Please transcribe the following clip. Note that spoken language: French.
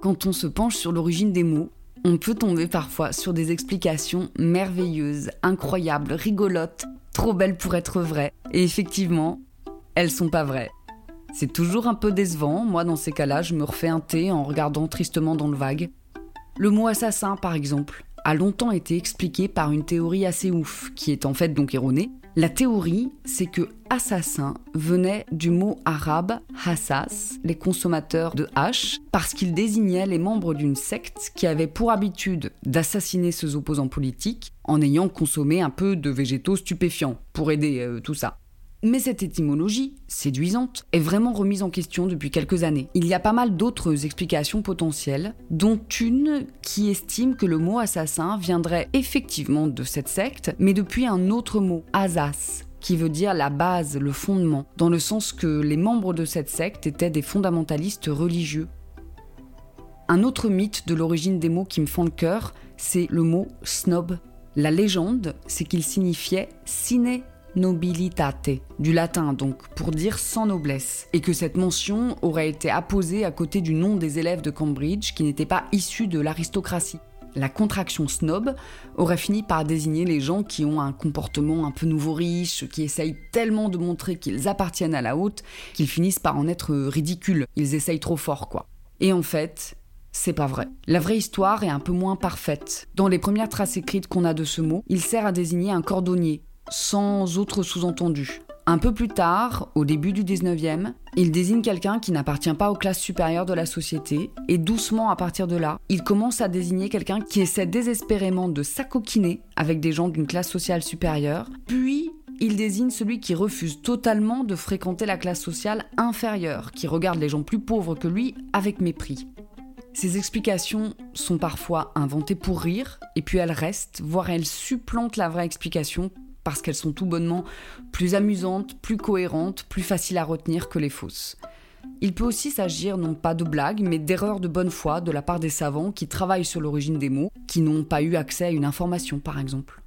Quand on se penche sur l'origine des mots, on peut tomber parfois sur des explications merveilleuses, incroyables, rigolotes, trop belles pour être vraies. Et effectivement, elles sont pas vraies. C'est toujours un peu décevant, moi dans ces cas-là, je me refais un thé en regardant tristement dans le vague. Le mot assassin, par exemple, a longtemps été expliqué par une théorie assez ouf, qui est en fait donc erronée. La théorie, c'est que assassin venait du mot arabe hassas, les consommateurs de hache, parce qu'il désignait les membres d'une secte qui avait pour habitude d'assassiner ses opposants politiques en ayant consommé un peu de végétaux stupéfiants pour aider euh, tout ça. Mais cette étymologie, séduisante, est vraiment remise en question depuis quelques années. Il y a pas mal d'autres explications potentielles, dont une qui estime que le mot assassin viendrait effectivement de cette secte, mais depuis un autre mot, asas, qui veut dire la base, le fondement, dans le sens que les membres de cette secte étaient des fondamentalistes religieux. Un autre mythe de l'origine des mots qui me font le cœur, c'est le mot snob. La légende, c'est qu'il signifiait ciné nobilitate, du latin donc, pour dire sans noblesse, et que cette mention aurait été apposée à côté du nom des élèves de Cambridge qui n'étaient pas issus de l'aristocratie. La contraction snob aurait fini par désigner les gens qui ont un comportement un peu nouveau riche, qui essayent tellement de montrer qu'ils appartiennent à la haute, qu'ils finissent par en être ridicules. Ils essayent trop fort, quoi. Et en fait, c'est pas vrai. La vraie histoire est un peu moins parfaite. Dans les premières traces écrites qu'on a de ce mot, il sert à désigner un cordonnier, sans autre sous-entendu. Un peu plus tard, au début du 19e, il désigne quelqu'un qui n'appartient pas aux classes supérieures de la société, et doucement à partir de là, il commence à désigner quelqu'un qui essaie désespérément de s'acoquiner avec des gens d'une classe sociale supérieure, puis il désigne celui qui refuse totalement de fréquenter la classe sociale inférieure, qui regarde les gens plus pauvres que lui avec mépris. Ces explications sont parfois inventées pour rire, et puis elles restent, voire elles supplantent la vraie explication parce qu'elles sont tout bonnement plus amusantes, plus cohérentes, plus faciles à retenir que les fausses. Il peut aussi s'agir non pas de blagues, mais d'erreurs de bonne foi de la part des savants qui travaillent sur l'origine des mots, qui n'ont pas eu accès à une information par exemple.